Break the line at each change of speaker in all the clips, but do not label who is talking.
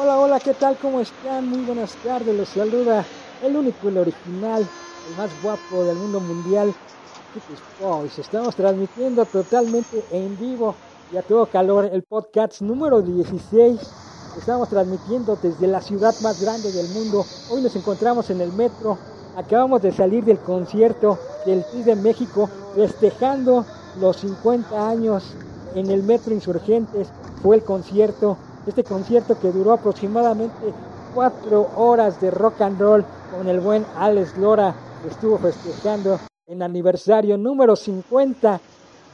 Hola, hola, ¿qué tal? ¿Cómo están? Muy buenas tardes, los saluda el único, el original, el más guapo del mundo mundial, Boys. Estamos transmitiendo totalmente en vivo y a todo calor el podcast número 16. Estamos transmitiendo desde la ciudad más grande del mundo. Hoy nos encontramos en el metro. Acabamos de salir del concierto del PRI de México festejando los 50 años en el Metro Insurgentes. Fue el concierto, este concierto que duró aproximadamente cuatro horas de rock and roll con el buen Alex Lora que estuvo festejando en aniversario número 50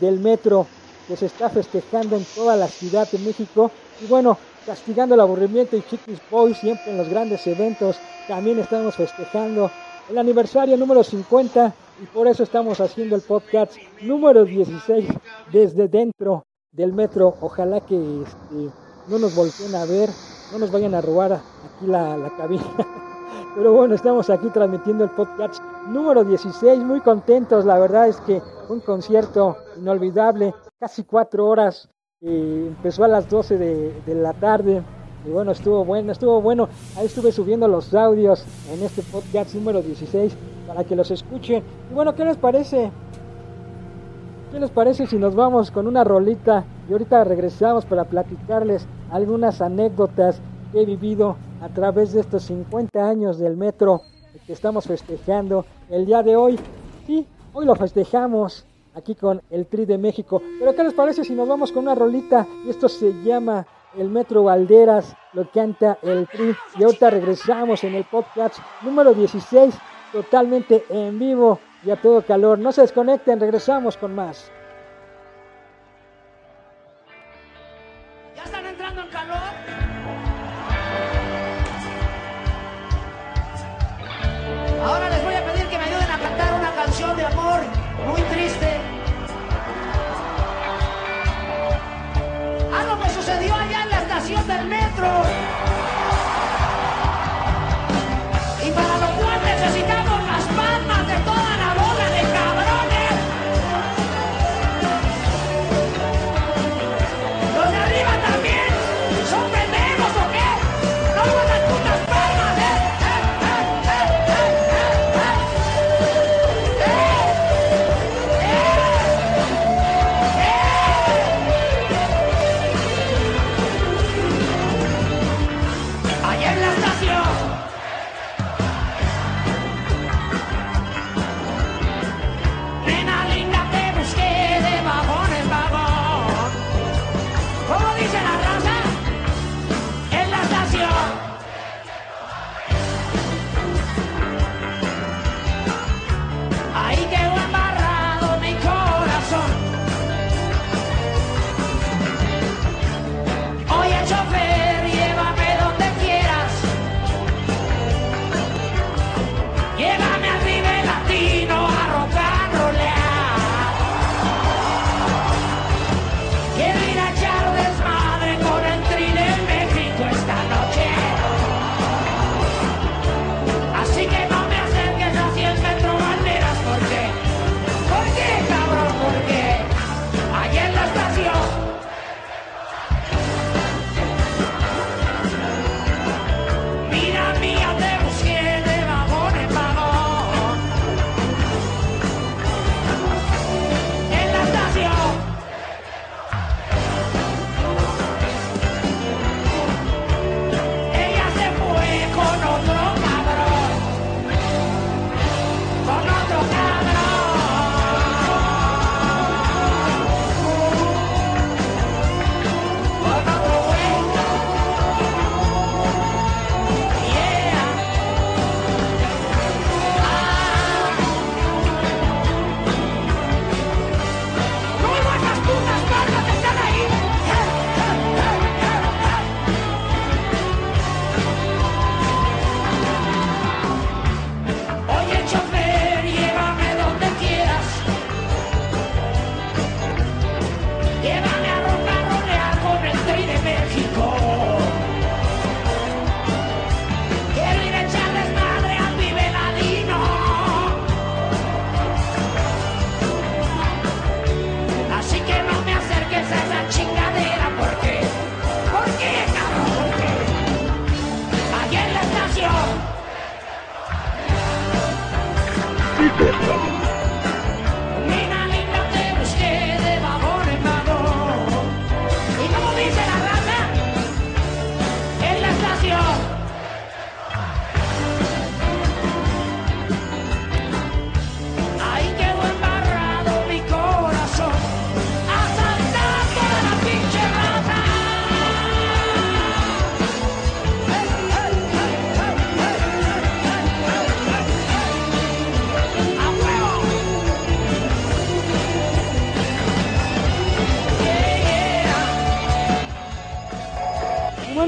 del metro que se está festejando en toda la Ciudad de México. Y bueno, castigando el aburrimiento y Chiquis Boys siempre en los grandes eventos. También estamos festejando el aniversario número 50 y por eso estamos haciendo el podcast número 16 desde dentro del metro. Ojalá que este, no nos volteen a ver, no nos vayan a robar aquí la, la cabina. Pero bueno, estamos aquí transmitiendo el podcast número 16, muy contentos, la verdad es que un concierto inolvidable, casi cuatro horas, eh, empezó a las 12 de, de, la tarde y bueno, estuvo bueno, estuvo bueno, ahí estuve subiendo los audios en este podcast número 16 para que los escuchen. Y bueno, ¿qué les parece? ¿Qué les parece si nos vamos con una rolita y ahorita regresamos para platicarles algunas anécdotas que he vivido a través de estos 50 años del metro que estamos festejando el día de hoy. Sí, hoy lo festejamos aquí con el Tri de México. Pero ¿qué les parece si nos vamos con una rolita? Y esto se llama El Metro Valderas, lo canta el Tri. Y ahorita regresamos en el podcast número 16, totalmente en vivo y a todo calor. No se desconecten, regresamos con más.
Sucedió allá en la estación del metro.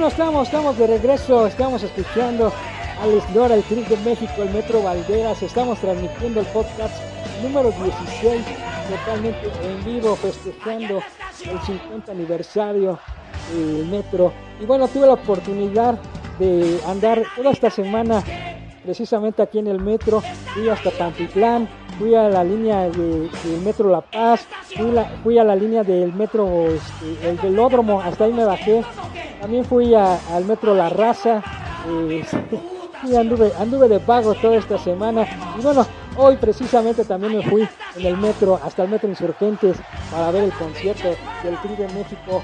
Estamos, estamos de regreso, estamos escuchando a Les Lora, el Tri de México, el Metro Valderas, estamos transmitiendo el podcast número 16, totalmente en vivo, festejando el 50 aniversario del Metro. Y bueno, tuve la oportunidad de andar toda esta semana precisamente aquí en el metro, fui hasta Pantitlán, fui a la línea de- del metro La Paz, fui, la- fui a la línea del metro, este, el velódromo, hasta ahí me bajé, también fui al metro La Raza, eh, sí, anduve, anduve de pago toda esta semana, y bueno, hoy precisamente también me fui en el metro, hasta el metro Insurgentes, para ver el concierto del Tri de México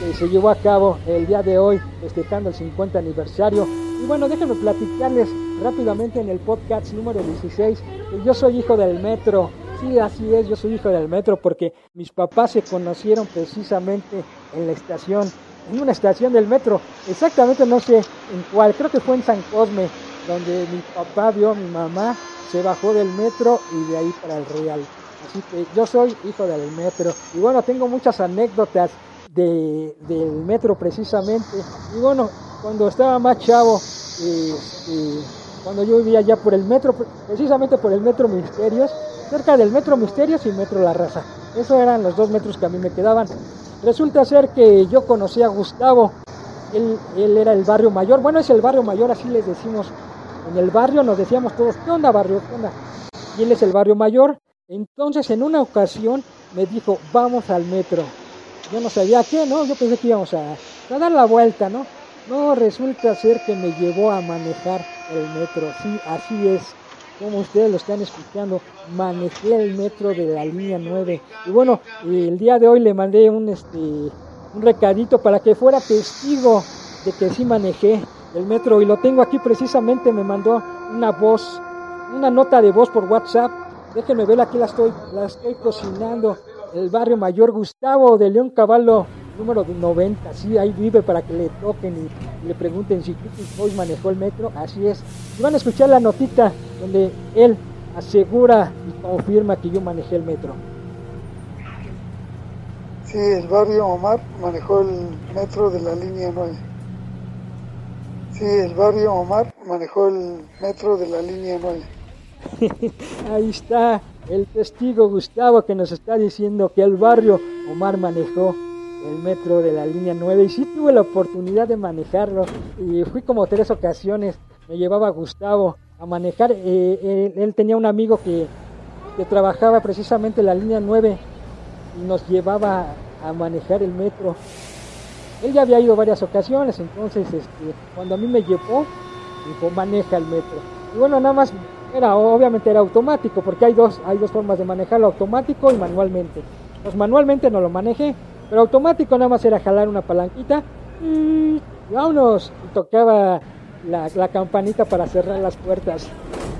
que se llevó a cabo el día de hoy, festejando el 50 aniversario. Y bueno, déjenme platicarles rápidamente en el podcast número 16 que yo soy hijo del metro. Sí, así es, yo soy hijo del metro porque mis papás se conocieron precisamente en la estación, en una estación del metro. Exactamente no sé en cuál, creo que fue en San Cosme, donde mi papá vio a mi mamá, se bajó del metro y de ahí para el Real. Así que yo soy hijo del metro. Y bueno, tengo muchas anécdotas de, del metro precisamente. Y bueno, cuando estaba más chavo, eh, cuando yo vivía ya por el metro, precisamente por el metro Misterios, cerca del metro Misterios y metro La Raza. Esos eran los dos metros que a mí me quedaban. Resulta ser que yo conocí a Gustavo, él, era el barrio mayor, bueno es el barrio mayor, así les decimos. En el barrio nos decíamos todos, ¿qué onda barrio? ¿Qué onda? Y él es el barrio mayor. Entonces en una ocasión me dijo, vamos al metro. Yo no sabía qué, ¿no? Yo pensé que íbamos a dar la vuelta, ¿no? No, resulta ser que me llevó a manejar el metro. Sí, así es. Como ustedes lo están escuchando, manejé el metro de la línea 9. Y bueno, el día de hoy le mandé un, este, un recadito para que fuera testigo de que sí manejé el metro. Y lo tengo aquí precisamente, me mandó una voz, una nota de voz por WhatsApp. Déjenme ver, aquí la estoy, la estoy cocinando. El barrio mayor Gustavo de León Caballo, número 90. Sí, ahí vive para que le toquen y, le pregunten si Critis Boys manejó el metro. Así es. Y van a escuchar la notita donde él asegura y confirma que yo manejé el metro.
Sí, el barrio Omar manejó el metro de la línea 9. Sí, el barrio Omar manejó el metro de la línea 9.
Ahí está el testigo Gustavo que nos está diciendo que el barrio Omar manejó el metro de la línea 9 y sí tuve la oportunidad de manejarlo y fui como tres ocasiones, me llevaba Gustavo a manejar, eh, él, tenía un amigo que, que trabajaba precisamente en la línea 9 y nos llevaba a manejar el metro. Él ya había ido varias ocasiones, entonces este, cuando a mí me llevó, dijo maneja el metro. Y bueno, nada más era obviamente era automático porque hay dos hay dos formas de manejarlo automático y manualmente pues manualmente no lo manejé pero automático nada más era jalar una palanquita y vámonos. Y tocaba la, la campanita para cerrar las puertas.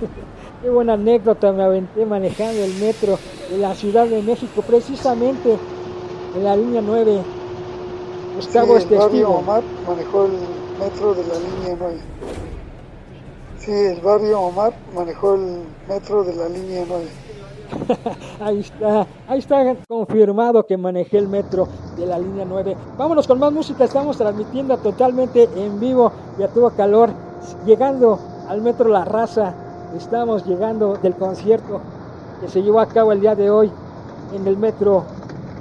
Qué buena anécdota me aventé manejando el metro de la Ciudad de México precisamente en la línea 9 Gustavo
sí, el barrio
testigo
Omar manejó el metro de la línea 9 Sí, el barrio Omar manejó el metro de la línea 9.
ahí está, ahí está confirmado que manejé el metro de la línea 9. Vámonos con más música, estamos transmitiendo totalmente en vivo, ya tuvo calor, llegando al metro La Raza, estamos llegando del concierto que se llevó a cabo el día de hoy en el metro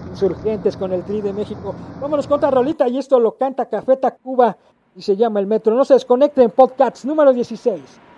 Insurgentes con el Tri de México. Vámonos con otra rolita y esto lo canta Café Tacuba y se llama El Metro. No se desconecten, podcast número 16.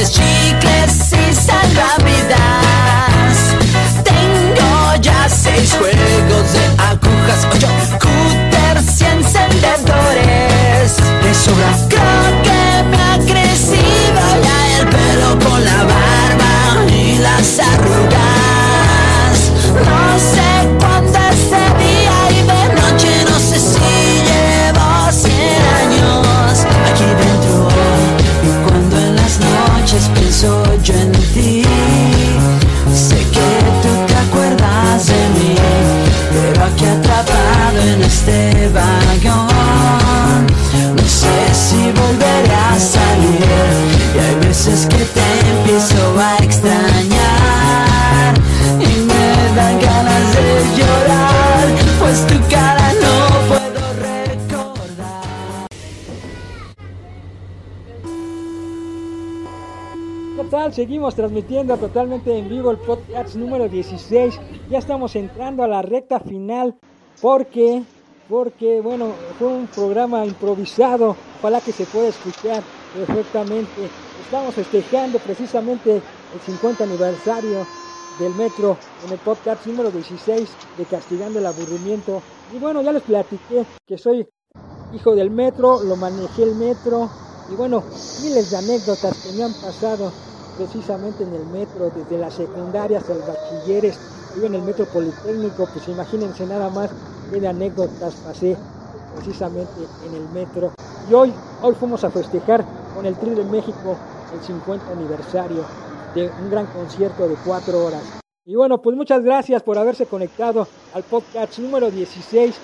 is cheap. Seguimos transmitiendo totalmente en vivo el podcast número 16. Ya estamos entrando a la recta final porque, porque, bueno, fue un programa improvisado. Ojalá que se pueda escuchar perfectamente. Estamos festejando precisamente el 50 aniversario del metro en el podcast número 16 de Castigando el Aburrimiento. Y bueno, ya les platiqué que soy hijo del metro, lo manejé el metro y bueno, miles de anécdotas que me han pasado precisamente en el metro, desde la secundaria hasta el bachilleres, vivo en el metro politécnico, pues imagínense nada más qué de anécdotas pasé precisamente en el metro. Y hoy, hoy fuimos a festejar con el Tri de México el 50 aniversario de un gran concierto de cuatro horas. Y bueno, pues muchas gracias por haberse conectado al podcast número 16,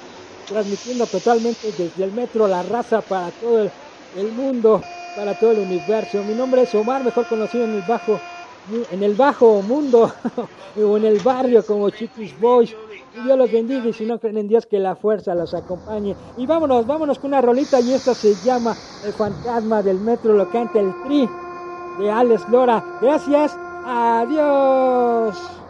transmitiendo totalmente desde el metro La Raza para todo el mundo, para todo el universo. Mi nombre es Omar, mejor conocido en el bajo, en el bajo mundo o en el barrio como Chiquis Boys. Y Dios los bendiga y si no creen en Dios que la fuerza los acompañe. Y vámonos, vámonos con una rolita y esta se llama El fantasma del metro, lo canta el tri de Alex Lora. Gracias, adiós.